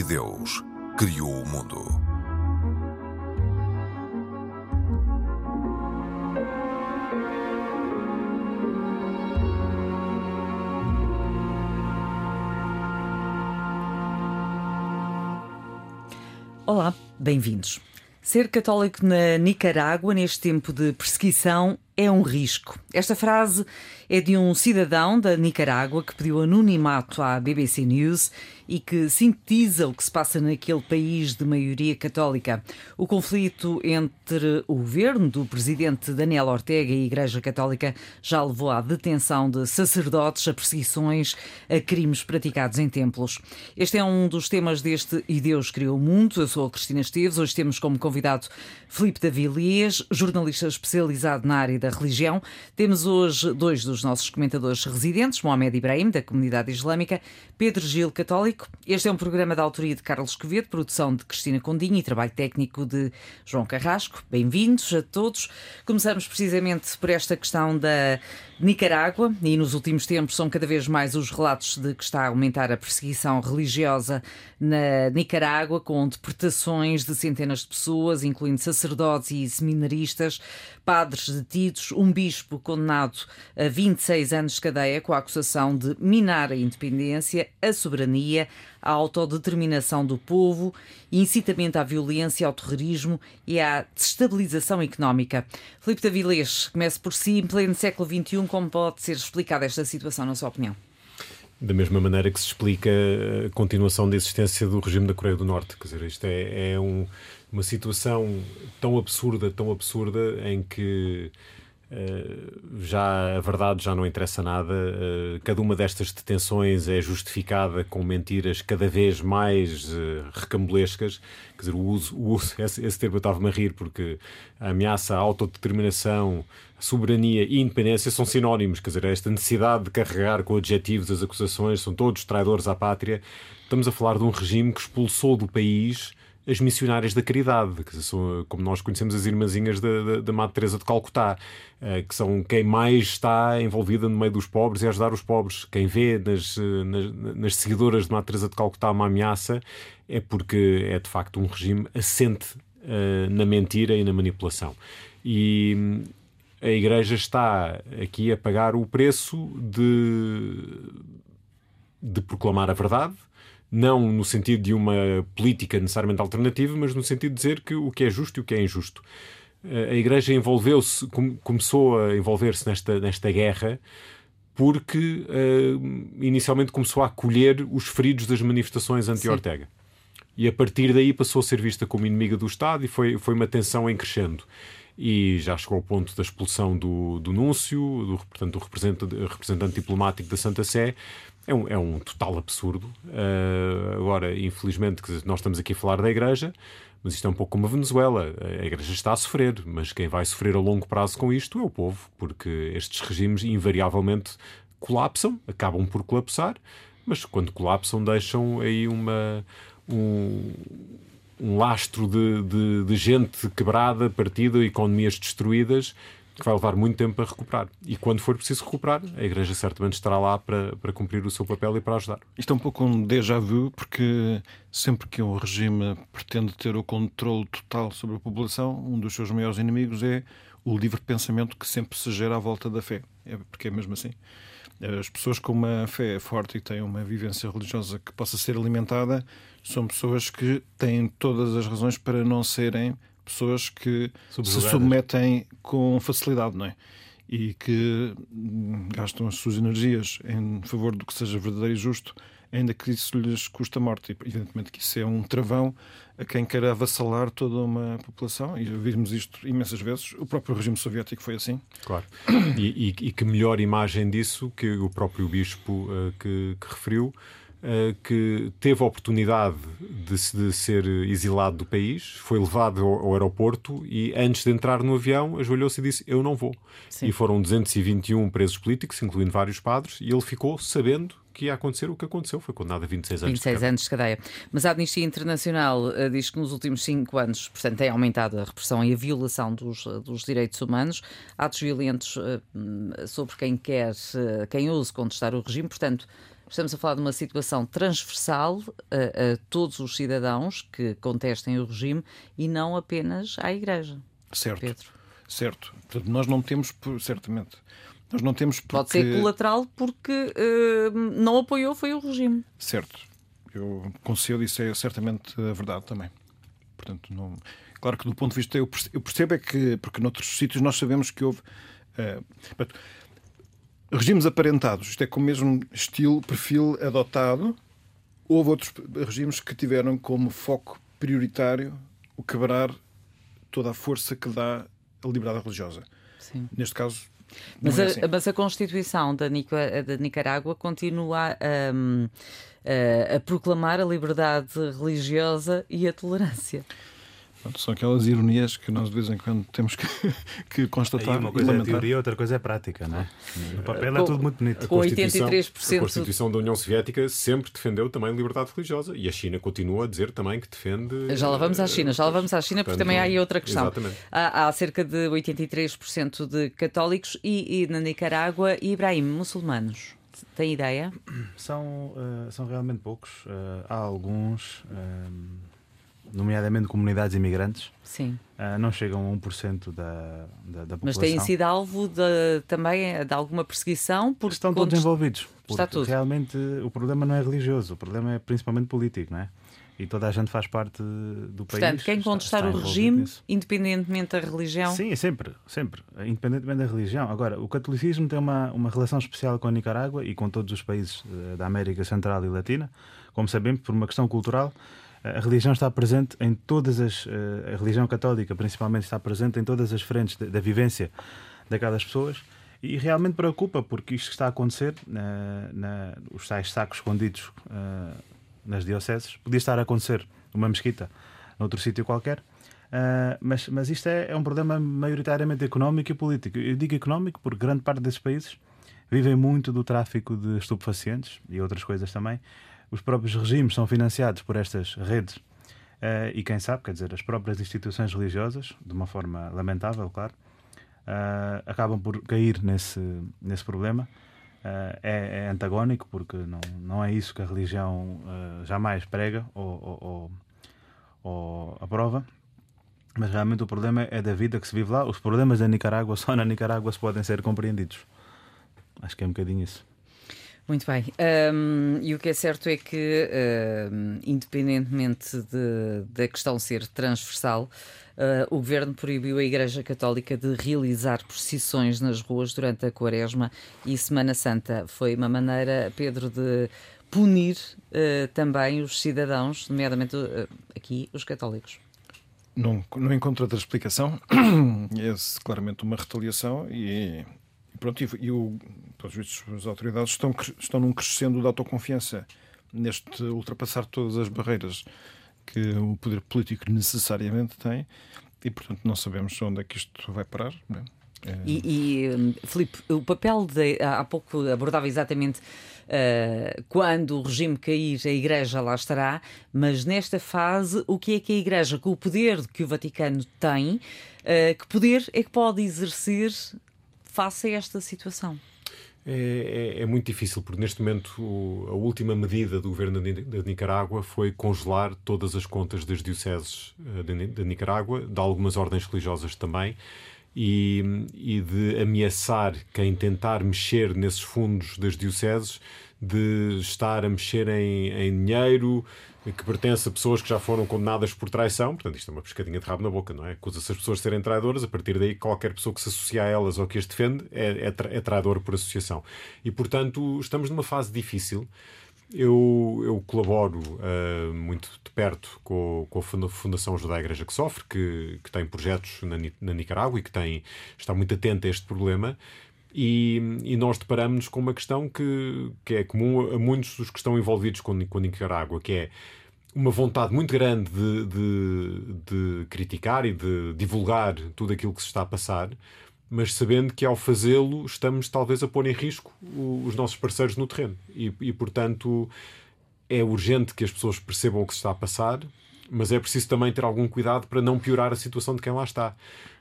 E Deus criou o mundo. Olá, bem-vindos. Ser católico na Nicarágua, neste tempo de perseguição, é um risco. Esta frase é de um cidadão da Nicarágua que pediu anonimato à BBC News e que sintetiza o que se passa naquele país de maioria católica. O conflito entre o governo do presidente Daniel Ortega e a Igreja Católica já levou à detenção de sacerdotes, a perseguições, a crimes praticados em templos. Este é um dos temas deste E Deus Criou o Mundo. Eu sou a Cristina Esteves. Hoje temos como convidado Filipe Davilés, jornalista especializado na área da religião. Temos hoje dois dos nossos comentadores residentes, Mohamed Ibrahim, da comunidade islâmica, Pedro Gil, católico. Este é um programa da autoria de Carlos Quevedo, produção de Cristina Condinho e trabalho técnico de João Carrasco. Bem-vindos a todos. Começamos precisamente por esta questão da Nicarágua, e nos últimos tempos são cada vez mais os relatos de que está a aumentar a perseguição religiosa na Nicarágua, com deportações de centenas de pessoas, incluindo sacerdotes e seminaristas, padres detidos, um bispo condenado a 26 anos de cadeia com a acusação de minar a independência, a soberania, a autodeterminação do povo, incitamento à violência, ao terrorismo e à desestabilização económica. Filipe Davilés, comece por si, em pleno século XXI, como pode ser explicada esta situação, na sua opinião? Da mesma maneira que se explica a continuação da existência do regime da Coreia do Norte. Quer dizer, isto é, é um, uma situação tão absurda, tão absurda, em que já a verdade já não interessa nada. Uh, cada uma destas detenções é justificada com mentiras cada vez mais uh, recambulescas. Quer dizer, o uso, o uso esse, esse termo eu estava-me a rir porque a ameaça à autodeterminação, soberania e independência são sinónimos. Quer dizer, esta necessidade de carregar com adjetivos as acusações, são todos traidores à pátria. Estamos a falar de um regime que expulsou do país as missionárias da caridade, que são, como nós conhecemos, as irmãzinhas da, da, da Madre Teresa de Calcutá, eh, que são quem mais está envolvida no meio dos pobres e a ajudar os pobres. Quem vê nas, eh, nas, nas seguidoras de Madre Teresa de Calcutá uma ameaça é porque é de facto um regime assente uh, na mentira e na manipulação. E hum, a Igreja está aqui a pagar o preço de, de proclamar a verdade, não no sentido de uma política necessariamente alternativa, mas no sentido de dizer que o que é justo e o que é injusto. Eh, a Igreja envolveu-se, começou a envolver-se nesta, nesta guerra porque uh, inicialmente começou a acolher os feridos das manifestações anti-Ortega. E a partir daí passou a ser vista como inimiga do Estado e foi, foi uma tensão em crescendo. E já chegou ao ponto da expulsão do, do núncio, do, portanto, do representante, representante diplomático da Santa Sé, é um, é um total absurdo. Uh, agora, infelizmente, nós estamos aqui a falar da Igreja, mas isto é um pouco como a Venezuela. A Igreja está a sofrer, mas quem vai sofrer a longo prazo com isto é o povo, porque estes regimes invariavelmente colapsam, acabam por colapsar, mas quando colapsam deixam aí uma. Um, um lastro de, de, de gente quebrada, partida, economias destruídas que vai levar muito tempo a recuperar. E quando for preciso recuperar, a Igreja certamente estará lá para, para cumprir o seu papel e para ajudar. Isto é um pouco um déjà vu, porque sempre que um regime pretende ter o controle total sobre a população, um dos seus maiores inimigos é o livre pensamento que sempre se gera à volta da fé. É porque é mesmo assim. As pessoas com uma fé forte e têm uma vivência religiosa que possa ser alimentada são pessoas que têm todas as razões para não serem pessoas que se submetem com facilidade, não é? E que hum, gastam as suas energias em favor do que seja verdadeiro e justo, ainda que isso lhes custa a morte. E, evidentemente que isso é um travão a quem quer avassalar toda uma população, e vimos isto imensas vezes. O próprio regime soviético foi assim. Claro. E, e, e que melhor imagem disso que o próprio bispo uh, que, que referiu que teve a oportunidade de, de, ser exilado do país, foi levado ao, ao, aeroporto e, antes de entrar no avião, ajoelhou-se e disse: Eu não vou. Sim. E foram 221 presos políticos, incluindo vários padres, e ele ficou sabendo que ia acontecer o que aconteceu. Foi condenado a 26 anos 26 de anos de cadeia. Mas a Amnistia Internacional uh, diz que nos últimos cinco anos, portanto, tem aumentado a repressão e a violação dos, dos direitos humanos, atos violentos uh, sobre quem quer, uh, quem ouse contestar o regime, portanto Estamos a falar de uma situação transversal a, a todos os cidadãos que contestem o regime e não apenas à Igreja. Certo. Pedro. Certo. Portanto, nós não temos, certamente. Nós não temos porque... Pode ser colateral porque uh, não apoiou foi o regime. Certo. Eu concedo isso é certamente a verdade também. Portanto, não... claro que do ponto de vista eu percebo é que porque noutros sítios nós sabemos que houve uh, regimes aparentados, isto é com o mesmo estilo, perfil adotado. Houve outros regimes que tiveram como foco prioritário o quebrar toda a força que dá a liberdade religiosa. Sim. Neste caso. Mas, é a, assim. mas a Constituição da, Nicarágua continua a, a, a proclamar a liberdade religiosa e a tolerância. São aquelas ironias que nós de vez em quando temos que, que constatar. Aí uma coisa é teoria, outra coisa é prática, não é? No papel é tudo muito bonito. Com 83%. A Constituição da União Soviética sempre defendeu também liberdade religiosa e a China continua a dizer também que defende. Já lá vamos à China, já lá vamos à China, porque também há aí outra questão. Exatamente. Há, há cerca de 83% de católicos e, e na Nicarágua, e Ibrahim, muçulmanos. Tem ideia? São, uh, são realmente poucos. Uh, há alguns. Uh, nomeadamente comunidades imigrantes, Sim. Uh, não chegam a 1% da, da, da população. Mas têm sido alvo de, também de alguma perseguição? Porque Estão todos envolvidos. Está tudo. Realmente o problema não é religioso, o problema é principalmente político, não é? E toda a gente faz parte do país. Portanto, quem contestar o regime, nisso. independentemente da religião. Sim, sempre, sempre, independentemente da religião. Agora, o catolicismo tem uma, uma relação especial com a Nicarágua e com todos os países eh, da América Central e Latina, como sabemos, por uma questão cultural a religião está presente em todas as. Eh, a religião católica, principalmente, está presente em todas as frentes da vivência daquelas pessoas e realmente preocupa porque isto que está a acontecer, na, na, os tais sacos escondidos uh, nas dioceses, podia estar a acontecer numa mesquita, noutro sítio qualquer. Uh, mas, mas isto é, é, um problema maioritariamente económico e político. Eu digo económico porque grande parte desses países vivem muito do tráfico de estupefacientes e outras coisas também os próprios regimes são financiados por estas redes uh, e quem sabe, quer dizer, as próprias instituições religiosas, de uma forma lamentável, claro, uh, acabam por cair nesse, nesse problema. Uh, é, é, antagónico porque não, não é isso que a religião jamais prega ou, ou, ou, ou aprova. Mas realmente o problema é da vida que se vive lá. Os problemas da Nicarágua só na Nicarágua se podem ser compreendidos. Acho que é um bocadinho isso. Muito bem. Um, e o que é certo é que, um, independentemente da questão ser transversal, uh, o governo proibiu a Igreja Católica de realizar procissões nas ruas durante a Quaresma e Semana Santa. Foi uma maneira, Pedro, de punir uh, também os cidadãos, nomeadamente uh, aqui os católicos. Não, não encontro outra explicação. É claramente uma retaliação e pronto, e, e o, as autoridades estão, estão num crescendo de autoconfiança neste ultrapassar todas as barreiras que o poder político necessariamente tem e, portanto, não sabemos onde é que isto vai parar. É? É... E, e hum, Filipe, o papel de. Há pouco abordava exatamente uh, quando o regime cair, a Igreja lá estará, mas nesta fase, o que é que a Igreja, com o poder que o Vaticano tem, uh, que poder é que pode exercer face a esta situação? É, é, é, muito difícil, porque neste momento a última medida do governo da Nicarágua foi congelar todas as contas das dioceses uh, da Nicarágua, de algumas ordens religiosas também, e, e de ameaçar quem tentar mexer nesses fundos das dioceses de estar a mexer em, em dinheiro, que pertence a pessoas que já foram condenadas por traição. Portanto, isto é uma pescadinha de rabo na boca, não é? Acusa-se as pessoas de serem traidoras, a partir daí qualquer pessoa que se associa a elas ou que as defende é, é, tra é traidor por associação. E, portanto, estamos numa fase difícil. Eu, eu colaboro uh, muito de perto com, com, a Fundação Ajuda à Igreja que Sofre, que, que tem projetos na, na Nicarágua e que tem, está muito atenta a este problema. E, e, nós deparamos com uma questão que, que é comum a muitos dos que estão envolvidos com, com Nicarágua, que é uma vontade muito grande de, de, de, criticar e de divulgar tudo aquilo que se está a passar, mas sabendo que ao fazê-lo estamos talvez a pôr em risco os nossos parceiros no terreno. E, e, portanto é urgente que as pessoas percebam o que se está a passar, mas é preciso também ter algum cuidado para não piorar a situação de quem lá está.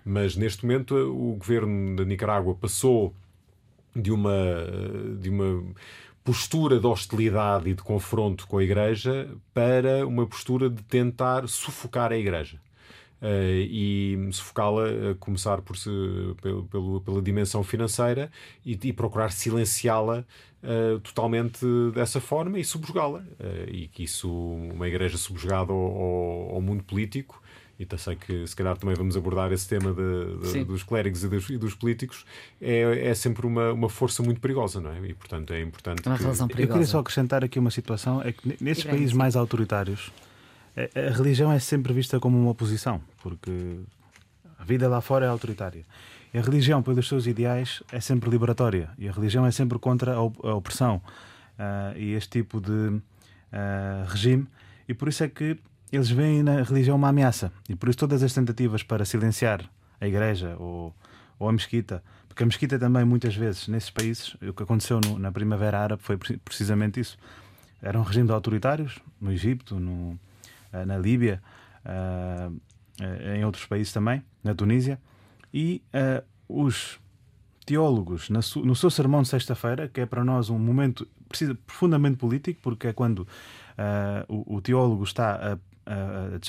Mas neste momento o governo da Nicarágua passou de uma, de uma postura de hostilidade e de confronto com a Igreja para uma postura de tentar sufocar a Igreja. Uh, e sufocá-la, a começar por se, pelo, pelo, pela dimensão financeira e, e procurar silenciá-la uh, totalmente dessa forma e subjugá-la. Uh, e que isso, uma igreja subjugada ao, ao, ao mundo político, e sei que se calhar também vamos abordar esse tema de, de, dos clérigos e dos, e dos, políticos, é, é sempre uma, uma força muito perigosa, não é? E portanto é importante. Uma que... relação perigosa. Eu queria só acrescentar aqui uma situação: é que nesses países mais autoritários, a, religião é sempre vista como uma oposição, porque a vida lá fora é autoritária. E a religião, pelos seus ideais, é sempre liberatória. E a religião é sempre contra a opressão uh, e este tipo de uh, regime. E por isso é que eles veem na religião uma ameaça. E por isso todas as tentativas para silenciar a igreja ou, ou a mesquita, porque a mesquita também, muitas vezes, nesses países, o que aconteceu no, na Primavera Árabe foi precisamente isso. Eram regimes autoritários, no Egito, no, na Líbia, uh, em outros países também, na Tunísia, e os teólogos, no seu sermão de sexta-feira, que é para nós um momento precisa, profundamente político, porque é quando o, teólogo está a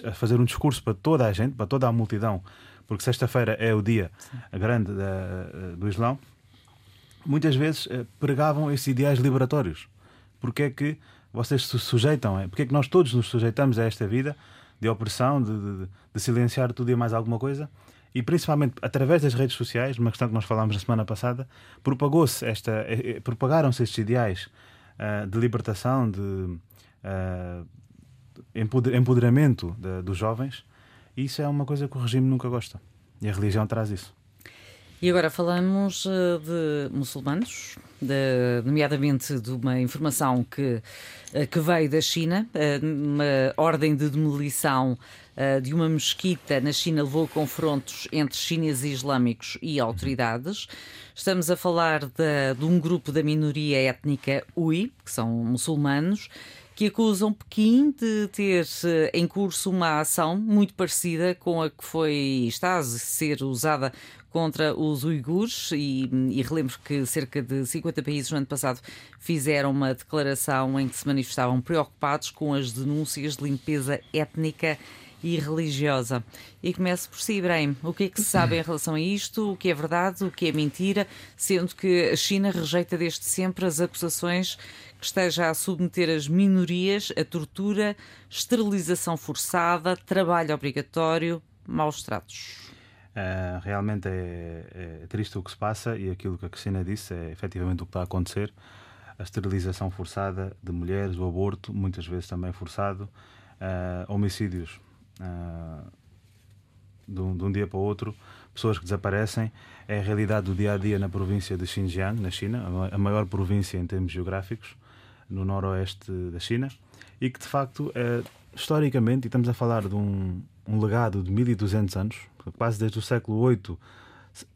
a, fazer um discurso para toda a gente, para toda a multidão, porque sexta-feira é o dia grande da, do Islão, muitas vezes eh, pregavam esses ideais liberatórios. Porque é que vocês se sujeitam? É? Porque é que nós todos nos sujeitamos a esta vida de opressão, de, de, de silenciar tudo e mais alguma coisa? E principalmente através das redes sociais, uma questão que nós falámos na semana passada, propagou-se esta, eh, eh, propagaram-se estes ideais uh, de libertação, de uh, empoderamento de, dos jovens, e isso é uma coisa que o regime nunca gosta. E a religião traz isso. E agora falamos eh, de muçulmanos, de, nomeadamente de uma informação que, eh, que veio da China, eh, uma ordem de demolição de uma mesquita na China levou a confrontos entre chineses islâmicos e autoridades. Estamos a falar de, de um grupo da minoria étnica Ui, que são muçulmanos, que acusam Pequim de ter em curso uma ação muito parecida com a que foi está a ser usada contra os uigures e, e relembro que cerca de 50 países no ano passado fizeram uma declaração em que se manifestavam preocupados com as denúncias de limpeza étnica e religiosa. E começo por si, Ibrahim. O que é que se sabe em relação a isto? O que é verdade? O que é mentira? Sendo que a China rejeita desde sempre as acusações que esteja a submeter as minorias a tortura, esterilização forçada, trabalho obrigatório, maus tratos. Uh, realmente é, é, triste o que se passa e aquilo que a Cristina disse é efetivamente o que está a acontecer. A esterilização forçada de mulheres, o aborto, muitas vezes também forçado, uh, homicídios uh, de, um, de, um, dia para o outro, pessoas que desaparecem. É a realidade do dia a dia na província de Xinjiang, na China, a maior província em termos geográficos no noroeste da China, e que de facto, é, historicamente, e estamos a falar de um, um legado de 1200 anos, quase desde o século 8,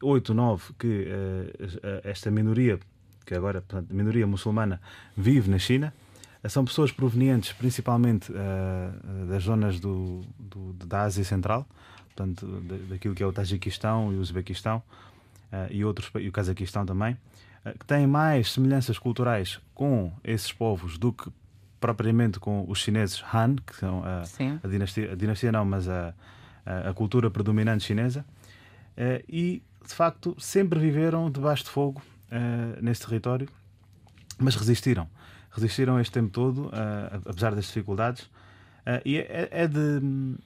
8 9, que é, esta minoria, que agora, portanto, minoria muçulmana, vive na China. São pessoas provenientes principalmente das zonas do, do, da Ásia Central, portanto, daquilo que é o Tajiquistão e o Uzbequistão e, outros, e o Cazaquistão também. Eh, que têm mais semelhanças culturais com esses povos do que propriamente com os chineses Han, que são a, a dinastia, a dinastia não, mas a, a, cultura predominante chinesa, uh, e de facto sempre viveram debaixo de fogo uh, nesse território, mas resistiram. Resistiram este tempo todo, uh, apesar das dificuldades, e é, é de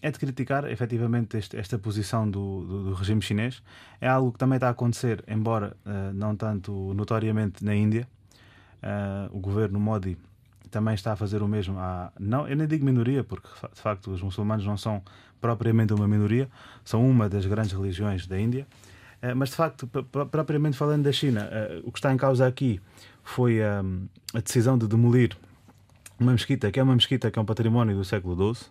é de criticar efetivamente este, esta posição do, do, do, regime chinês. É algo que também está a acontecer, embora não tanto notoriamente na Índia. O governo Modi também está a fazer o mesmo. À, não, eu nem digo minoria, porque de facto os muçulmanos não são propriamente uma minoria, são uma das grandes religiões da Índia. Uh, mas de facto, propriamente falando da China, o que está em causa aqui foi a decisão de demolir uma mesquita, que é uma mesquita que é um património do século XII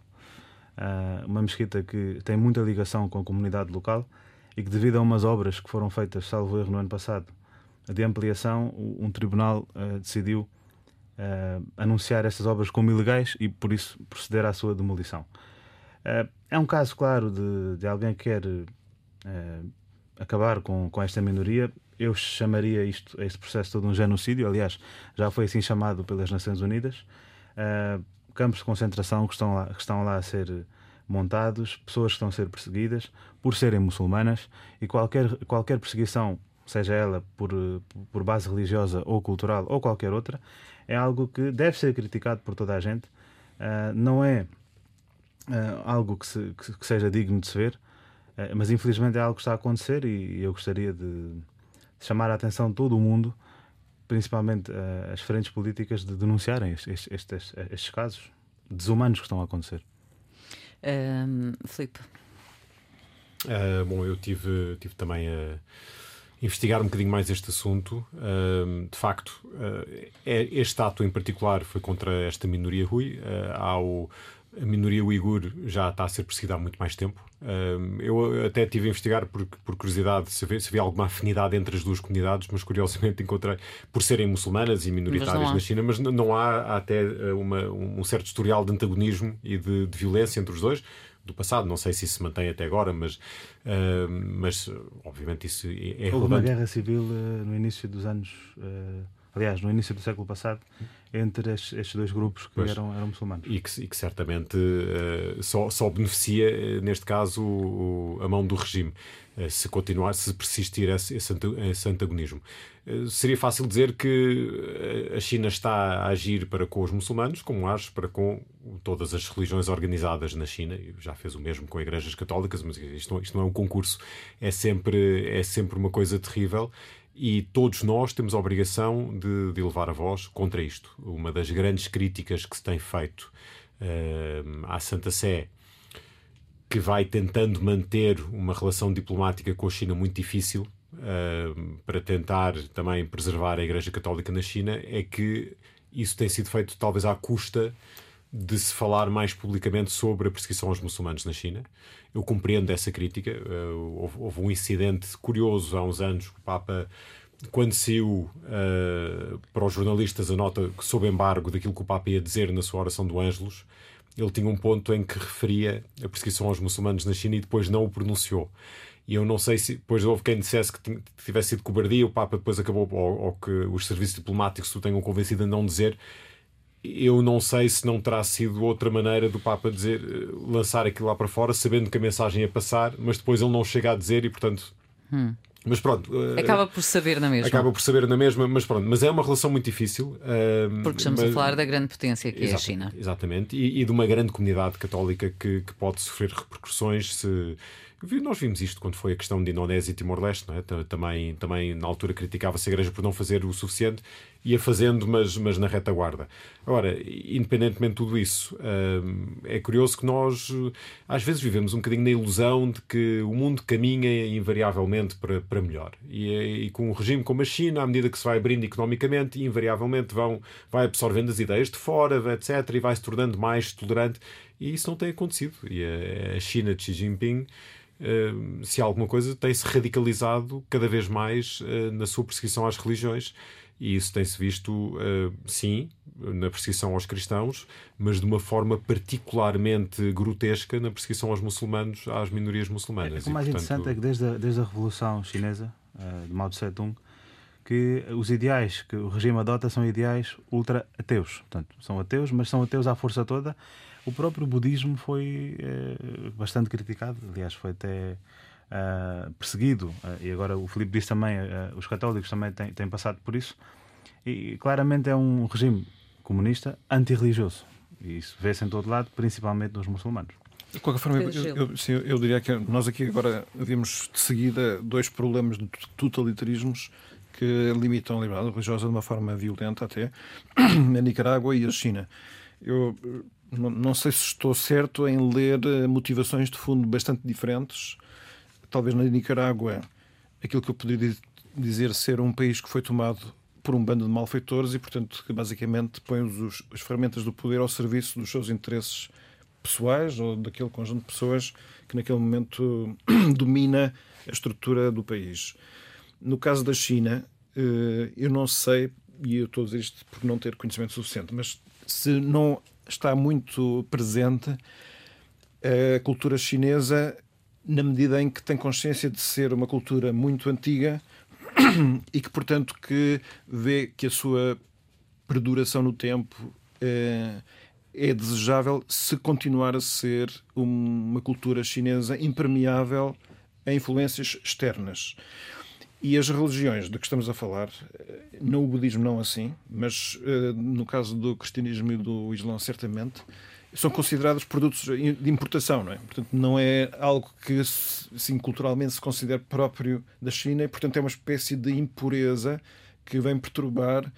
uh, uma mesquita que tem muita ligação com a comunidade local e que, devido a umas obras que foram feitas, salvo erro, no ano passado, de ampliação, um tribunal decidiu anunciar essas obras como ilegais e, por isso, proceder à sua demolição. É um caso, claro, de, de alguém que quer acabar com, com esta minoria. eu chamaria isto, este processo todo um genocídio. Aliás, já foi assim chamado pelas Nações Unidas. Uh, campos de concentração que estão, lá, que estão lá a ser montados, pessoas que estão a ser perseguidas por serem muçulmanas e qualquer, qualquer perseguição, seja ela por, por base religiosa ou cultural ou qualquer outra, é algo que deve ser criticado por toda a gente. Uh, não é uh, algo que, se, que, que, seja digno de se ver, uh, mas infelizmente é algo que está a acontecer e, e eu gostaria de chamar a atenção de todo o mundo, principalmente as frentes políticas, de denunciarem estes, estes, estes casos desumanos que estão a acontecer. Filipe. Uh, bom, eu tive, tive também a investigar um bocadinho mais este assunto. Uh, de facto, uh, este ato em particular foi contra esta minoria Rui. Uh, a minoria uigur já está a ser perseguida há muito mais tempo. eu até tive a investigar por, por curiosidade se havia, se havia, alguma afinidade entre as duas comunidades, mas curiosamente encontrei, por serem muçulmanas e minoritárias na China, mas não há, há até uma, um certo historial de antagonismo e de, de violência entre os dois do passado. Não sei se isso se mantém até agora, mas, uh, mas obviamente isso é, Houve uma guerra civil uh, no início dos anos, uh, aliás, no início do século passado, entre estes, dois grupos que pois, eram, eram muçulmanos. E que, e que certamente só, só beneficia, neste caso, o, a mão do regime. Eh, se continuar, se persistir esse, esse antagonismo. Eh, seria fácil dizer que eh, a China está a agir para com os muçulmanos, como age para com todas as religiões organizadas na China, e já fez o mesmo com igrejas católicas, mas isto não, isto não é um concurso, é sempre, é sempre uma coisa terrível e todos nós temos a obrigação de, de elevar a voz contra isto. Uma das grandes críticas que se tem feito uh, à Santa Sé que vai tentando manter uma relação diplomática com a China muito difícil uh, para tentar também preservar a Igreja Católica na China, é que isso tem sido feito talvez à custa de se falar mais publicamente sobre a perseguição aos muçulmanos na China. Eu compreendo essa crítica. Uh, houve, houve, um incidente curioso há uns anos. O Papa, quando saiu uh, para os jornalistas a nota sob embargo daquilo que o Papa ia dizer na sua oração do Ângelus, ele tinha um ponto em que referia a perseguição aos muçulmanos na China e depois não o pronunciou. E eu não sei se depois houve quem dissesse que tivesse sido cobardia, o Papa depois acabou, ou, ou que os serviços diplomáticos o tenham convencido a não dizer. Eu não sei se não terá sido outra maneira do Papa dizer, eh, lançar aquilo lá para fora, sabendo que a mensagem ia passar, mas depois ele não chega a dizer e, portanto, hum. Mas pronto. Eh, acaba por saber na mesma. Acaba por saber na mesma, mas pronto. Mas é uma relação muito difícil. Uh, Porque estamos mas... a falar da grande potência que é a China. Exatamente. E, e, de uma grande comunidade católica que, que pode sofrer repercussões se nós vimos isto quando foi a questão de Indonésia e Timor-Leste, é? também, também na altura criticava-se a Igreja por não fazer o suficiente, ia fazendo, mas, mas na retaguarda. Agora, independentemente de tudo isso, hum, é curioso que nós às vezes vivemos um bocadinho na ilusão de que o mundo caminha invariavelmente para, para melhor. E, e com um regime como a China, à medida que se vai abrindo economicamente, invariavelmente vão, vai absorvendo as ideias de fora, etc., e vai se tornando mais tolerante. E isso não tem acontecido. E a, a China de Xi Jinping Uh, se alguma coisa tem-se radicalizado cada vez mais uh, na sua perseguição às religiões. E isso tem-se visto, uh, sim, na perseguição aos cristãos, mas de uma forma particularmente grotesca na perseguição aos muçulmanos, às minorias muçulmanas. É, o mais e, portanto... interessante é que desde a, desde a Revolução Chinesa, de Mao Tse-tung, que os ideais que o regime adota são ideais ultra-ateus. Portanto, são ateus, mas são ateus à força toda o próprio budismo foi é, bastante criticado, aliás, foi até uh, perseguido, uh, e agora o Filipe disse também, uh, os católicos também têm, têm, passado por isso, e claramente é um regime comunista antirreligioso, e isso vê-se em todo lado, principalmente nos muçulmanos. De qualquer forma, eu, eu, sim, eu, diria que nós aqui agora vimos de seguida dois problemas de totalitarismos que limitam a liberdade religiosa de uma forma violenta até, a Nicarágua e a China. Eu não sei se estou certo em ler eh, motivações de fundo bastante diferentes. Talvez na Nicarágua, aquilo que eu poderia dizer ser um país que foi tomado por um bando de malfeitores e, portanto, que basicamente põe os, as ferramentas do poder ao serviço dos seus interesses pessoais ou daquele conjunto de pessoas que naquele momento domina a estrutura do país. No caso da China, eh, eu não sei, e eu estou a dizer isto por não ter conhecimento suficiente, mas se não está muito presente a cultura chinesa na medida em que tem consciência de ser uma cultura muito antiga e que, portanto, que vê que a sua perduração no tempo é, é desejável se continuar a ser uma cultura chinesa impermeável a influências externas. E as religiões de que estamos a falar, eh, no budismo não assim, mas eh, no caso do cristianismo e do islã certamente, são considerados produtos de importação, não é? Portanto, não é algo que assim, culturalmente se considere próprio da China e, portanto, é uma espécie de impureza que vem perturbar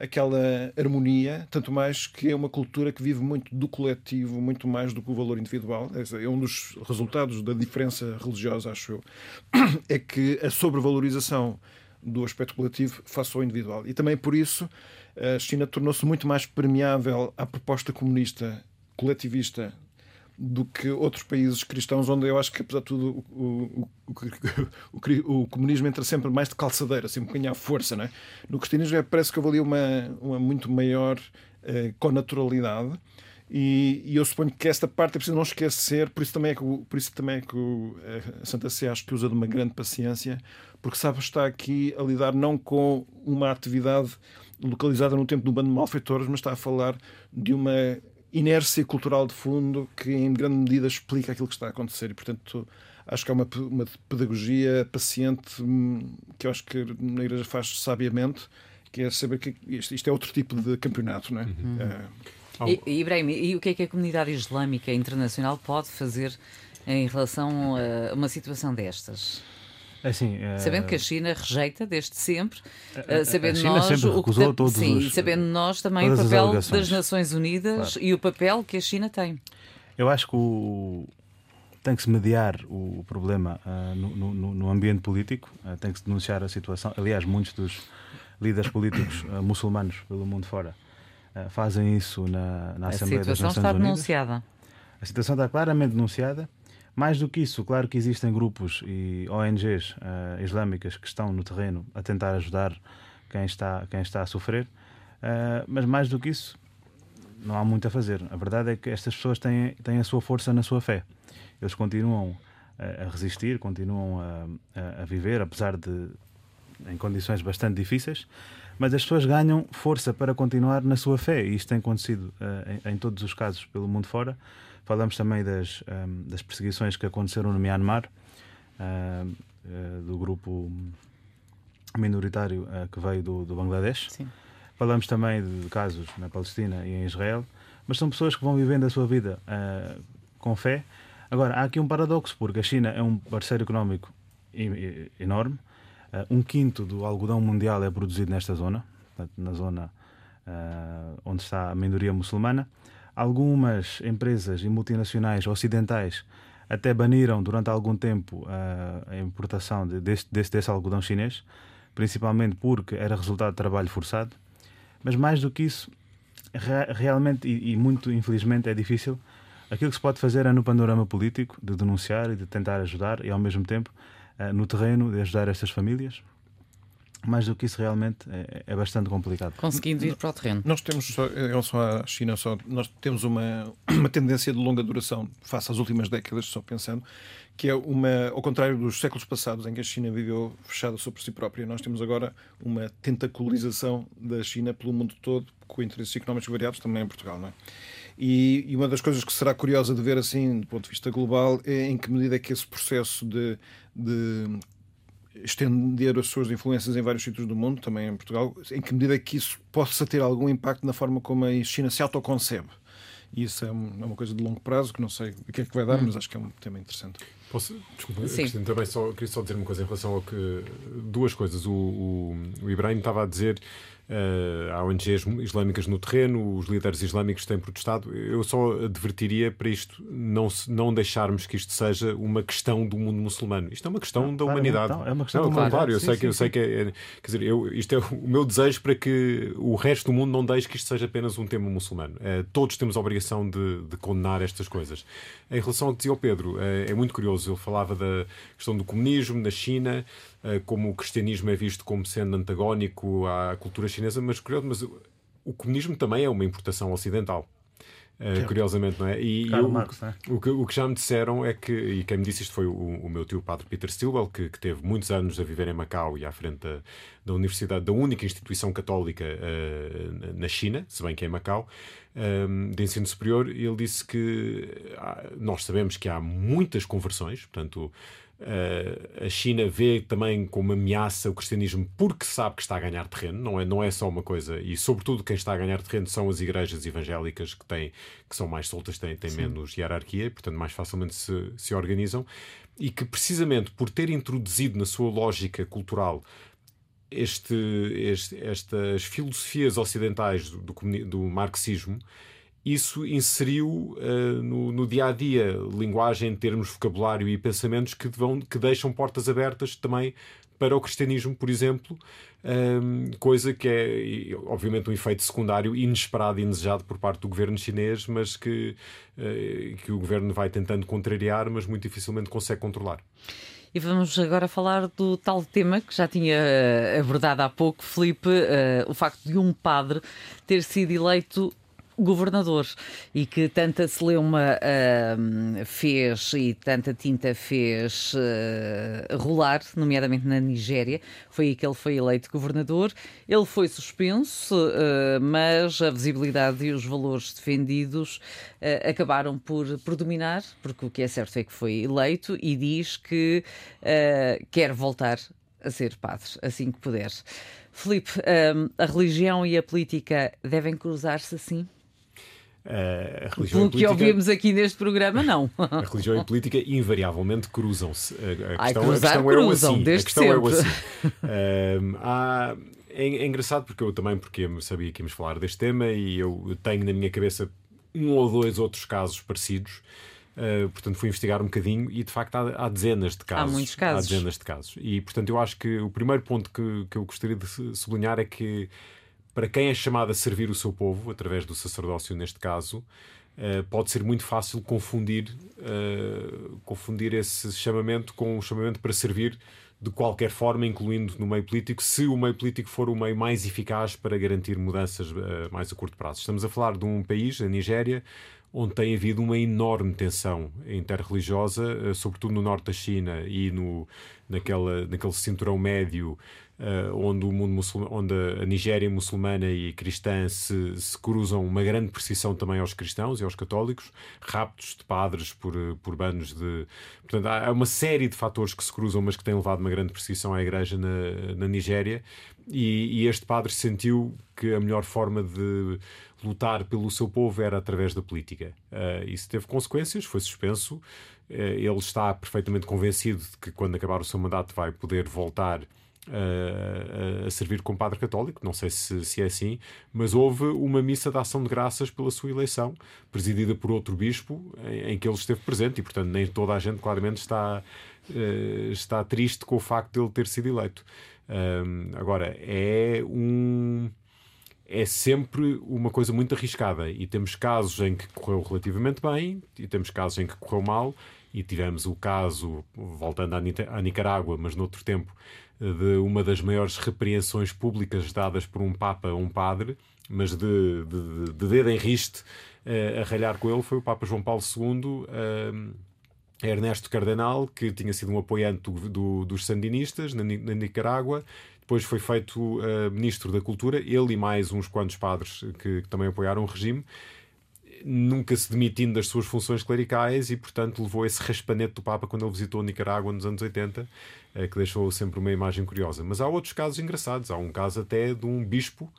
aquela harmonia, tanto mais que é uma cultura que vive muito do coletivo, muito mais do que o valor individual. É um dos resultados da diferença religiosa, acho eu, é que a sobrevalorização do aspecto coletivo face ao individual. E também por isso a China tornou-se muito mais permeável à proposta comunista coletivista do que outros países cristãos, onde eu acho que, apesar de tudo, o, o, o, o comunismo entra sempre mais de calçadeira, assim, um bocadinho à força. Não é? No cristianismo é, parece que ali uma, uma muito maior uh, connaturalidade. E, e, eu suponho que esta parte é preciso não esquecer, por isso também é que, por isso também é que o, a Santa Sé acho que usa de uma grande paciência, porque sabe estar aqui a lidar não com uma atividade localizada no tempo do bando de malfeitores, mas está a falar de uma inércia cultural de fundo que, em grande medida, explica aquilo que está a acontecer. E, portanto, acho que é uma, uma pedagogia paciente hum, que eu acho que na Igreja faz sabiamente, que é saber que isto, isto é outro tipo de campeonato. Não é? Uhum. é... E, Ibrahim, e o que é que a comunidade islâmica internacional pode fazer em relação a uma situação destas? Assim, uh... Sabendo que a China rejeita desde sempre, uh, sabendo a China nós sempre recusou o que, sim, os, sabendo nós também o papel das Nações Unidas claro. e o papel que a China tem. Eu acho que o, tem que se mediar o problema uh, no, no, no, ambiente político, tem que se denunciar a situação. Aliás, muitos dos líderes políticos muçulmanos pelo mundo fora fazem isso na, na Assembleia das Nações Unidas. A situação está denunciada. A situação está claramente denunciada mais do que isso, claro que existem grupos e ONGs uh, eh, islâmicas que estão no terreno a tentar ajudar quem está, quem está a sofrer, uh, mas mais do que isso, não há muito a fazer. A verdade é que estas pessoas têm, têm a sua força na sua fé. Eles continuam a, a resistir, continuam a, a, viver, apesar de em condições bastante difíceis, mas as pessoas ganham força para continuar na sua fé e isto tem acontecido uh, em, em todos os casos pelo mundo fora. Falamos também das, um, ehm, das perseguições que aconteceram no Myanmar, uh, uh, do grupo minoritário uh, que veio do, do Bangladesh. Sim. Falamos também de, de, casos na Palestina e em Israel, mas são pessoas que vão vivendo a sua vida com fé. Agora, há aqui um paradoxo, porque a China é um parceiro económico enorme. um quinto do algodão mundial é produzido nesta zona, portanto, na zona onde está a minoria muçulmana. Algumas empresas e multinacionais ocidentais até baniram durante algum tempo a importação desse, desse, desse algodão chinês, principalmente porque era resultado de trabalho forçado. Mas mais do que isso, realmente e, muito infelizmente é difícil. Aquilo que se pode fazer é no panorama político, de denunciar e de tentar ajudar, e ao mesmo tempo eh, no terreno de ajudar estas famílias, mais do que isso realmente é, é, bastante complicado. Conseguindo ir para o terreno. Nós temos, só, em relação à China, só, nós temos uma, uma tendência de longa duração, face às últimas décadas, só pensando, que é uma, ao contrário dos séculos passados, em que a China viveu fechada sobre si própria, nós temos agora uma tentaculização da China pelo mundo todo, com interesses económicos variados, também em Portugal, não é? E, e, uma das coisas que será curiosa de ver assim, do ponto de vista global, é em que medida é que esse processo de, de estender as suas influências em vários sítios do mundo, também em Portugal, em que medida é que isso possa ter algum impacto na forma como a China se autoconcebe. E isso é uma coisa de longo prazo que não sei o que é que vai dar, hum. mas acho que é um tema interessante. Posso, desculpa, Sim. também só, queria só dizer uma coisa em relação ao que. Duas coisas. O, o, o Ibrahim estava a dizer Uh, há ONGs islâmicas no terreno, os líderes islâmicos têm protestado. Eu só advertiria para isto não, não deixarmos que isto seja uma questão do mundo muçulmano. Isto é uma questão não, da humanidade. Não, é uma questão não, humanidade. Claro, eu sim, sei sim, que, eu sei que é, quer dizer, eu, isto é o meu desejo para que o resto do mundo não deixe que isto seja apenas um tema muçulmano. Uh, todos temos a obrigação de, de, condenar estas coisas. Em relação ao que dizia o Pedro, uh, é muito curioso. Ele falava da questão do comunismo na China. Eh, como o cristianismo é visto como sendo antagónico à cultura chinesa, mas curioso, mas o comunismo também é uma importação ocidental. Uh, curiosamente, não é? E eu, Marx, é? o, que, o que já me disseram é que, e quem me disse isto foi o, o meu tio Padre Peter Stilwell, que, que, teve muitos anos a viver em Macau e à frente da, da universidade, da única instituição católica uh, na China, se bem que é em Macau, um, de ensino superior, ele disse que ah, nós sabemos que há muitas conversões, portanto, a China vê também como ameaça o cristianismo porque sabe que está a ganhar terreno, não é, não é só uma coisa, e sobretudo quem está a ganhar terreno são as igrejas evangélicas que, têm, que são mais soltas, têm, têm menos hierarquia e, portanto, mais facilmente se, se organizam, e que precisamente por ter introduzido na sua lógica cultural este, este, estas filosofias ocidentais do, do, do marxismo isso inseriu uh, no, no, dia a dia linguagem, termos, vocabulário e pensamentos que, vão, que deixam portas abertas também para o cristianismo, por exemplo, um, ehm, coisa que é, obviamente, um efeito secundário inesperado e indesejado por parte do governo chinês, mas que, uh, que o governo vai tentando contrariar, mas muito dificilmente consegue controlar. E vamos agora falar do tal tema que já tinha eh, abordado há pouco, Felipe, uh, o facto de um padre ter sido eleito governador e que tanta celeuma uh, fez e tanta tinta fez uh, rolar, nomeadamente na Nigéria. Foi aí que ele foi eleito governador. Ele foi suspenso, uh, mas a visibilidade e os valores defendidos uh, acabaram por predominar, porque o que é certo é que foi eleito e diz que quer voltar a ser padre assim que puder. Filipe, a religião e a política devem cruzar-se assim? Uh, a religião Pelo política, que ouvimos aqui neste programa, não. a religião e a política invariavelmente cruzam-se. A, a, questão, cruzar, a questão cruzam, é o assim. Desde a questão sempre. é o assim. Uh, há, é, é, engraçado porque eu também porque sabia que íamos falar deste tema e eu tenho na minha cabeça um ou dois outros casos parecidos. Uh, portanto, fui investigar um bocadinho e de facto há, há, dezenas de casos. Há muitos casos. Há dezenas de casos. E portanto, eu acho que o primeiro ponto que, que eu gostaria de sublinhar é que para quem é chamado a servir o seu povo, através do sacerdócio neste caso, Uh, pode ser muito fácil confundir, uh, confundir esse chamamento com o chamamento para servir de qualquer forma, incluindo no meio político, se o meio político for o meio mais eficaz para garantir mudanças uh, mais a curto prazo. Estamos a falar de um país, a Nigéria, onde tem havido uma enorme tensão interreligiosa, sobretudo no norte da China e no, naquela, naquele cinturão médio uh, onde o mundo onde a Nigéria muçulmana e cristã se, se, cruzam uma grande precisão também aos cristãos e aos católicos, raptos de padres por, por bandos de. Portanto, há uma série de fatores que se cruzam, mas que têm levado uma grande precisão à igreja na, na Nigéria. E, e, este padre sentiu que a melhor forma de lutar pelo seu povo era através da política. Uh, isso teve consequências, foi suspenso. Uh, ele está perfeitamente convencido de que quando acabar o seu mandato vai poder voltar a, a servir como padre católico, não sei se, se é assim, mas houve uma missa de ação de graças pela sua eleição, presidida por outro bispo, em, em que ele esteve presente, e portanto nem toda a gente claramente está, uh, está triste com o facto de ele ter sido eleito. Um, agora, é um é sempre uma coisa muito arriscada e temos casos em que correu relativamente bem e temos casos em que correu mal e tivemos o caso, voltando à Nicarágua, mas noutro tempo, de uma das maiores repreensões públicas dadas por um Papa a um padre, mas de, de, de dedo em riste uh, a ralhar com ele, foi o Papa João Paulo II. Uh, Ernesto Cardenal, que tinha sido um apoiante do, do, dos sandinistas na, na, Nicarágua, depois foi feito uh, ministro da Cultura, ele e mais uns quantos padres que, que também apoiaram o regime nunca se demitindo das suas funções clericais e, portanto, levou esse raspanete do Papa quando ele visitou Nicarágua nos anos 80, eh, que deixou sempre uma imagem curiosa. Mas há outros casos engraçados. Há um caso até de um bispo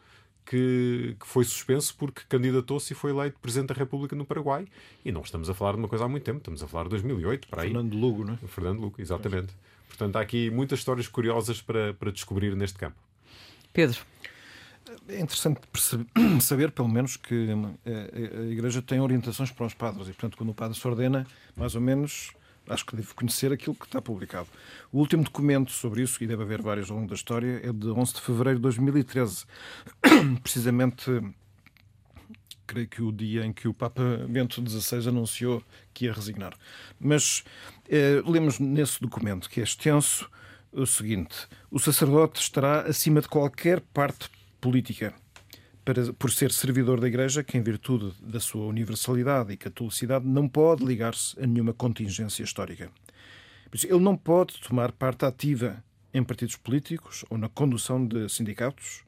que, que foi suspenso porque candidatou-se e foi eleito Presidente da República no Paraguai. E não estamos a falar de uma coisa há muito tempo, estamos a falar de 2008, para aí. Fernando Lugo, não é? Fernando Lugo, exatamente. Portanto, há aqui muitas histórias curiosas para, para descobrir neste campo. Pedro. É interessante saber, pelo menos, que eh, a Igreja tem orientações para os padres e, portanto, quando o padre se ordena, mais ou menos, acho que deve conhecer aquilo que está publicado. O último documento sobre isso, e deve haver vários ao longo da história, é de 11 de fevereiro de 2013. Precisamente, creio que o dia em que o Papa Bento XVI anunciou que ia resignar. Mas eh, lemos nesse documento, que é extenso, o seguinte: o sacerdote estará acima de qualquer parte política. para, por ser servidor da Igreja, que, em virtude da sua universalidade e catolicidade, não pode ligar-se a nenhuma contingência histórica. Ele não pode tomar parte ativa em partidos políticos ou na condução de sindicatos,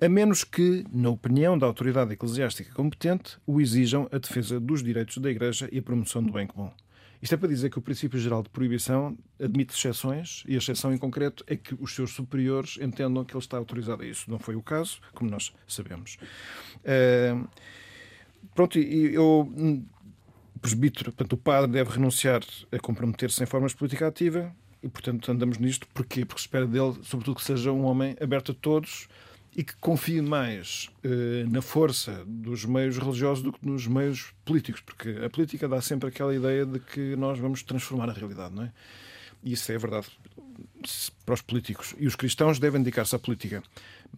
a menos que, na opinião da autoridade eclesiástica competente, o exijam a defesa dos direitos da Igreja e a promoção do bem comum. Isto é para dizer que o princípio geral de proibição admite exceções e a exceção em concreto é que os seus superiores entendam que ele está autorizado a isso. Não foi o caso, como nós sabemos. Uh, pronto, eu. O presbítero, portanto, o padre deve renunciar a comprometer-se em forma política ativa e, portanto, andamos nisto. Porquê? Porque se espera dele, sobretudo, que seja um homem aberto a todos e que confie mais uh, na força dos meios religiosos do que nos meios políticos, porque a política dá sempre aquela ideia de que nós vamos transformar a realidade, não é? E isso é verdade para os políticos. E os cristãos devem dedicar-se à política.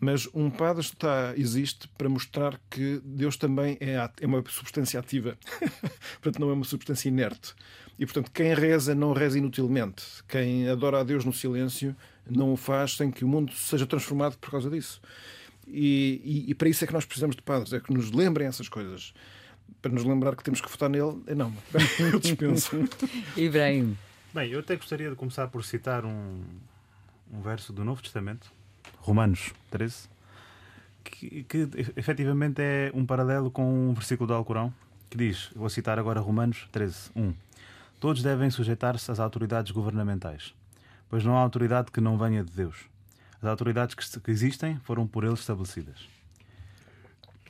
Mas um padre está, existe para mostrar que Deus também é, é uma substância ativa. portanto, não é uma substância inerte. E, portanto, quem reza não reza inutilmente. Quem adora a Deus no silêncio não o faz sem que o mundo seja transformado por causa disso. E, e, e, para isso é que nós precisamos de padres, é que nos lembrem essas coisas. Para nos lembrar que temos que votar nele, é não, eu dispenso. Ibrahim. Bem, eu até gostaria de começar por citar um, um verso do Novo Testamento, Romanos 13, que, que efetivamente é um paralelo com um versículo do Alcorão que diz, vou citar agora Romanos 13, 1. Todos devem sujeitar-se às autoridades governamentais pois não há autoridade que não venha de Deus. As autoridades que existem foram por ele estabelecidas.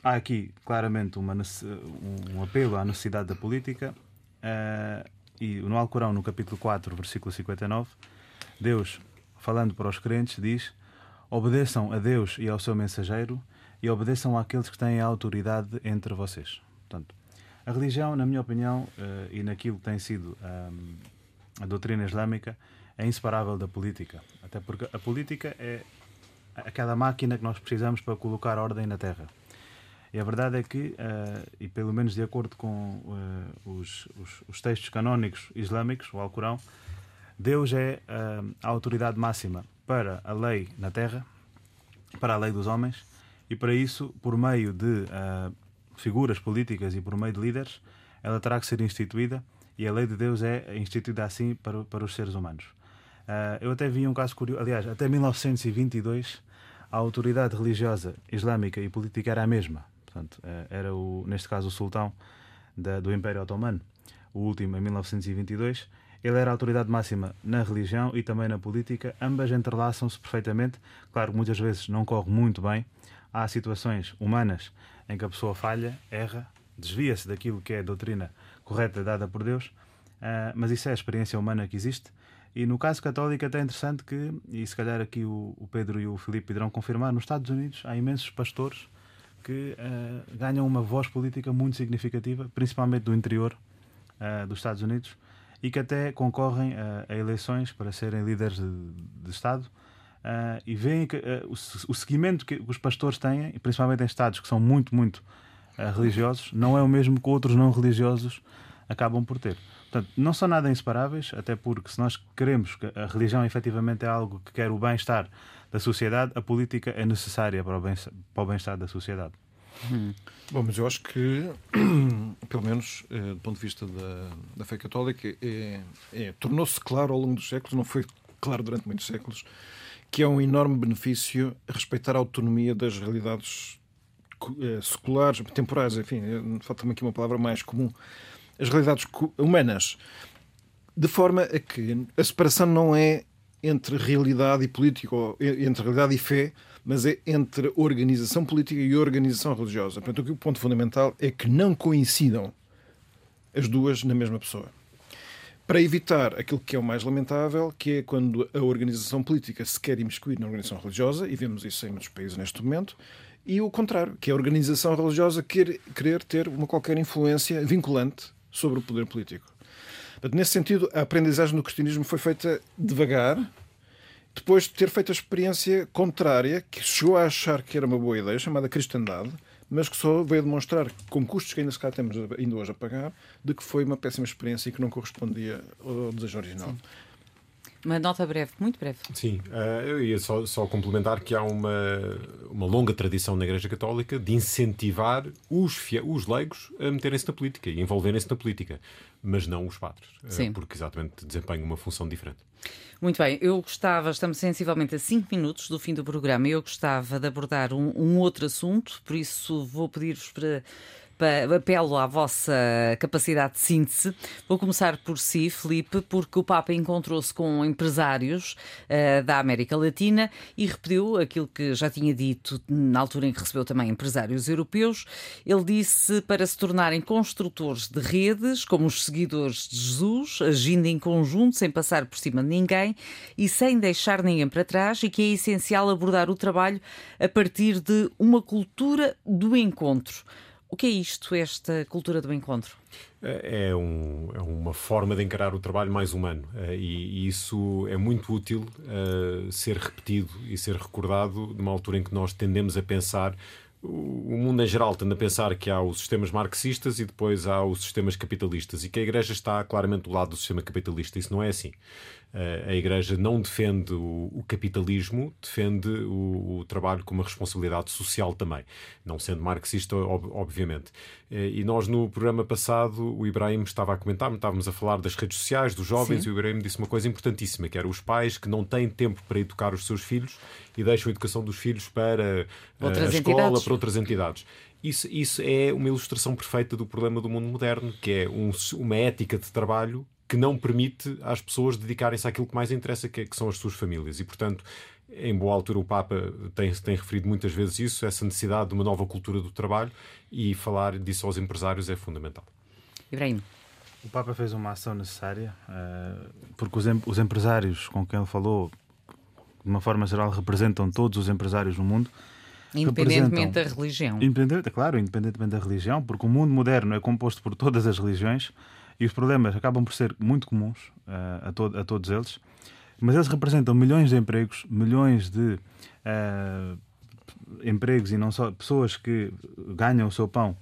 Há aqui claramente uma, um apelo à necessidade da política, uh, e no Alcorão, no capítulo 4, versículo 59, Deus, falando para os crentes, diz: Obedeçam a Deus e ao seu mensageiro, e obedeçam àqueles que têm a autoridade entre vocês. Portanto, a religião, na minha opinião, uh, e naquilo que tem sido um, a doutrina islâmica, é inseparável da política. Até porque a política é aquela máquina que nós precisamos para colocar ordem na Terra. E a verdade é que, uh, e pelo menos de acordo com uh, os, os, os, textos canónicos islâmicos, o Alcorão, Deus é uh, a autoridade máxima para a lei na Terra, para a lei dos homens, e para isso, por meio de figuras políticas e por meio de líderes, ela terá que ser instituída, e a lei de Deus é instituída assim para, para os seres humanos. Uh, eu até vi um caso curioso, aliás, até 1922 a autoridade religiosa islâmica e política era a mesma. Portanto, uh, era o, neste caso o sultão da, do Império Otomano, o último em 1922. Ele era a autoridade máxima na religião e também na política. Ambas entrelaçam-se perfeitamente. Claro, muitas vezes não corre muito bem. Há situações humanas em que a pessoa falha, erra, desvia-se daquilo que é a doutrina correta dada por Deus, uh, mas isso é a experiência humana que existe e no caso católico é até interessante que, e se calhar aqui o, o Pedro e o Filipe irão confirmar, nos Estados Unidos há imensos pastores que uh, ganham uma voz política muito significativa, principalmente do interior uh, dos Estados Unidos, e que até concorrem uh, a eleições para serem líderes de, de Estado. e veem que o, o, seguimento que os pastores têm, principalmente em Estados que são muito, muito religiosos, não é o mesmo que outros não religiosos acabam por ter. Portanto, não são nada inseparáveis, até porque se nós queremos que a religião efetivamente é algo que quer o bem-estar da sociedade, a política é necessária para o bem-estar bem da sociedade. Hum. Bom, mas eu acho que, pelo menos eh, do ponto de vista da, da fé católica, é, é, tornou-se claro ao longo dos séculos, não foi claro durante muitos séculos, que é um enorme benefício respeitar a autonomia das realidades eh, seculares, temporais, enfim, eh, falta-me aqui uma palavra mais comum, as realidades humanas, de forma a que a separação não é entre realidade e política, ou entre realidade e fé, mas é entre organização política e organização religiosa. Portanto, o ponto fundamental é que não coincidam as duas na mesma pessoa. Para evitar aquilo que é o mais lamentável, que é quando a organização política se quer imiscuir na organização religiosa, e vemos isso em muitos países neste momento, e o contrário, que é a organização religiosa quer, querer ter uma qualquer influência vinculante sobre o poder político. Nesse sentido, a aprendizagem do cristianismo foi feita devagar, depois de ter feito a experiência contrária, que chegou a achar que era uma boa ideia, chamada cristandade, mas que só veio demonstrar, com custos que ainda se temos ainda hoje a pagar, de que foi uma péssima experiência e que não correspondia ao desejo original. Sim. Uma nota breve, muito breve. Sim, eu ia só, só complementar que há uma, uma longa tradição na Igreja Católica de incentivar os, os leigos a meterem-se na política e envolverem-se na política, mas não os padres, Sim. porque exatamente desempenham uma função diferente. Muito bem, eu gostava, estamos sensivelmente a 5 minutos do fim do programa, eu gostava de abordar um, um outro assunto, por isso vou pedir-vos para apelo à vossa capacidade de síntese. Vou começar por si, Felipe, porque o Papa encontrou-se com empresários uh, da América Latina e repetiu aquilo que já tinha dito na altura em que recebeu também empresários europeus. Ele disse para se tornarem construtores de redes, como os seguidores de Jesus, agindo em conjunto, sem passar por cima de ninguém e sem deixar ninguém para trás, e que é essencial abordar o trabalho a partir de uma cultura do encontro. O que é isto, esta cultura do encontro? É, um, é uma forma de encarar o trabalho mais humano eh, e, e isso é muito útil uh, ser repetido e ser recordado numa altura em que nós tendemos a pensar o mundo em geral tende a pensar que há os sistemas marxistas e depois há os sistemas capitalistas e que a Igreja está claramente do lado do sistema capitalista. Isso não é assim. Eh, a Igreja não defende o, capitalismo, defende o, trabalho com uma responsabilidade social também, não sendo marxista, obviamente. Eh, e nós, no programa passado, o Ibrahim estava a comentar, estávamos a falar das redes sociais, dos jovens, Sim. e o Ibrahim disse uma coisa importantíssima, que era os pais que não têm tempo para educar os seus filhos e deixam a educação dos filhos para eh, outras a escola, entidades. Para outras entidades. Isso, isso é uma ilustração perfeita do problema do mundo moderno, que é um, uma ética de trabalho que não permite às pessoas dedicarem-se àquilo que mais interessa, que, é, que, são as suas famílias. E, portanto, em boa altura, o Papa tem, tem referido muitas vezes isso, essa necessidade de uma nova cultura do trabalho e falar disso aos empresários é fundamental. Ibrahim. O Papa fez uma ação necessária, uh, porque os, os empresários com quem ele falou, de uma forma geral, representam todos os empresários no mundo. Independentemente da religião. Independente, claro, independentemente da religião, porque o mundo moderno é composto por todas as religiões e os problemas acabam por ser muito comuns uh, a, to a todos eles, mas eles representam milhões de empregos, milhões de uh, empregos e não só pessoas que ganham o seu pão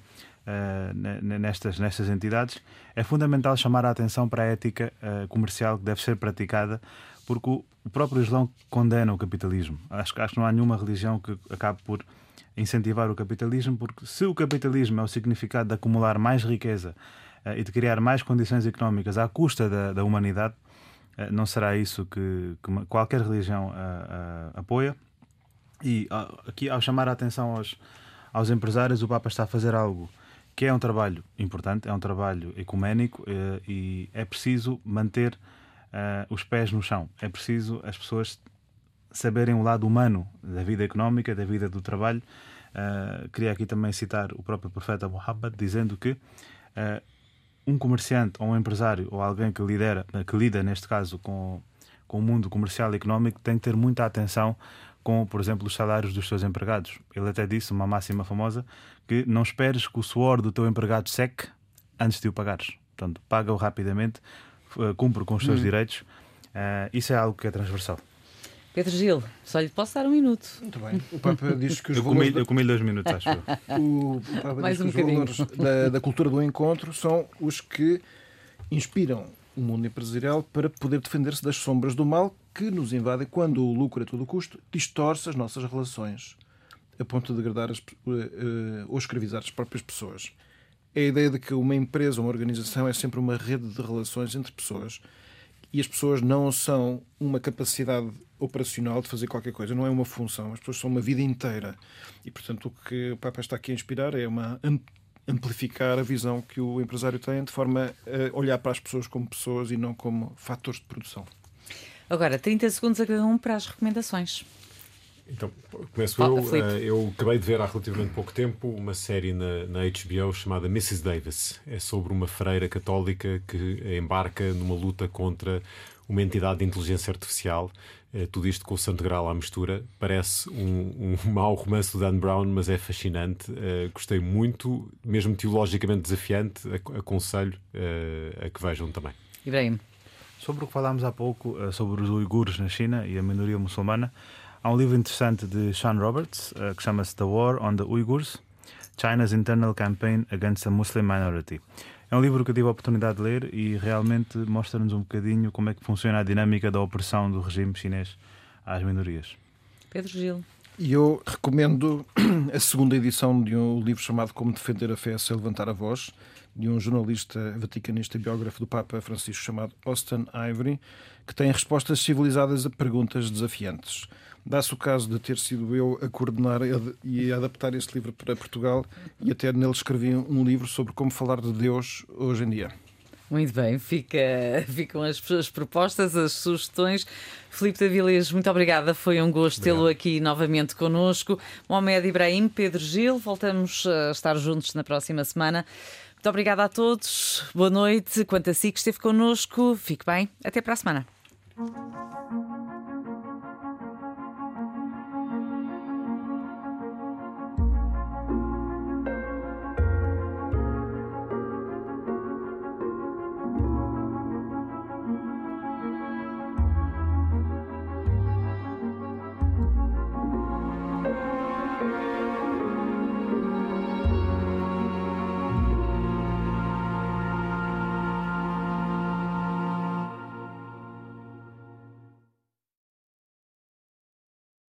nestas, nestas entidades. É fundamental chamar a atenção para a ética comercial que deve ser praticada, porque o, próprio Islão condena o capitalismo. Acho, acho que não há nenhuma religião que acabe por incentivar o capitalismo, porque se o capitalismo é o significado de acumular mais riqueza eh, e de criar mais condições económicas à custa da, da humanidade, eh, não será isso que, que qualquer religião eh, apoia. E aqui, ao chamar a atenção aos, aos empresários, o Papa está a fazer algo que é um trabalho importante, é um trabalho ecuménico e é preciso manter os pés no chão. É preciso as pessoas saberem o lado humano da vida económica, da vida do trabalho. queria aqui também citar o próprio profeta Muhammad dizendo que um comerciante ou um empresário ou alguém que lidera, que lida neste caso com, com o mundo comercial e económico tem que ter muita atenção com, por exemplo, os salários dos seus empregados. Ele até disse uma máxima famosa que não esperes que o suor do teu empregado seque antes de o pagares. Portanto, paga-o rapidamente, eh, cumpre com os seus hum. direitos. Uh, isso é algo que é transversal. Pedro Gil, só lhe posso dar um minuto. Muito bem. O Papa diz que os eu valores. Comi, eu comi dois minutos, acho o, o Papa Mais diz um que os valores da, da cultura do encontro são os que inspiram o mundo empresarial para poder defender-se das sombras do mal que nos invadem quando o lucro a todo custo distorce as nossas relações, a ponto de degradar as, uh, uh, ou escravizar as próprias pessoas. É a ideia de que uma empresa, uma organização é sempre uma rede de relações entre pessoas e as pessoas não são uma capacidade operacional de fazer qualquer coisa, não é uma função, as pessoas são uma vida inteira. E, portanto, o que o Papa está aqui a inspirar é uma amplificar a visão que o empresário tem de forma a olhar para as pessoas como pessoas e não como fatores de produção. Agora, 30 segundos a cada um para as recomendações. Então, começo eu. Uh, eu acabei de ver há relativamente pouco tempo uma série na, na, HBO chamada Mrs. Davis. É sobre uma freira católica que embarca numa luta contra uma entidade de inteligência artificial. Uh, tudo isto com o Santo Graal à mistura. Parece um, um mau romance do Dan Brown, mas é fascinante. Uh, gostei muito, mesmo teologicamente desafiante. Aconselho a que vejam também. Ibrahim. Sobre o que falámos há pouco, sobre os uigures na China e a minoria muçulmana. Há um livro interessante de Sean Roberts uh, que chama-se The War on the Uyghurs: China's Internal Campaign Against the Muslim Minority. É um livro que eu tive a oportunidade de ler e realmente mostra-nos um bocadinho como é que funciona a dinâmica da opressão do regime chinês às minorias. Pedro Gil. E eu recomendo a segunda edição de um livro chamado Como Defender a Fé sem Levantar a Voz, de um jornalista vaticanista e biógrafo do Papa Francisco chamado Austin Ivory, que tem respostas civilizadas a perguntas desafiantes. Dá-se o caso de ter sido eu a coordenar e a adaptar este livro para Portugal e até nele escrevi um livro sobre como falar de Deus hoje em dia. Muito bem, Fica, ficam as, as, propostas, as sugestões. Filipe Davilés, muito obrigada. Foi um gosto tê-lo aqui novamente connosco. Mohamed Ibrahim, Pedro Gil, voltamos a estar juntos na próxima semana. Muito obrigada a todos. Boa noite. Quanto a si que esteve connosco, fique bem. Até para a semana.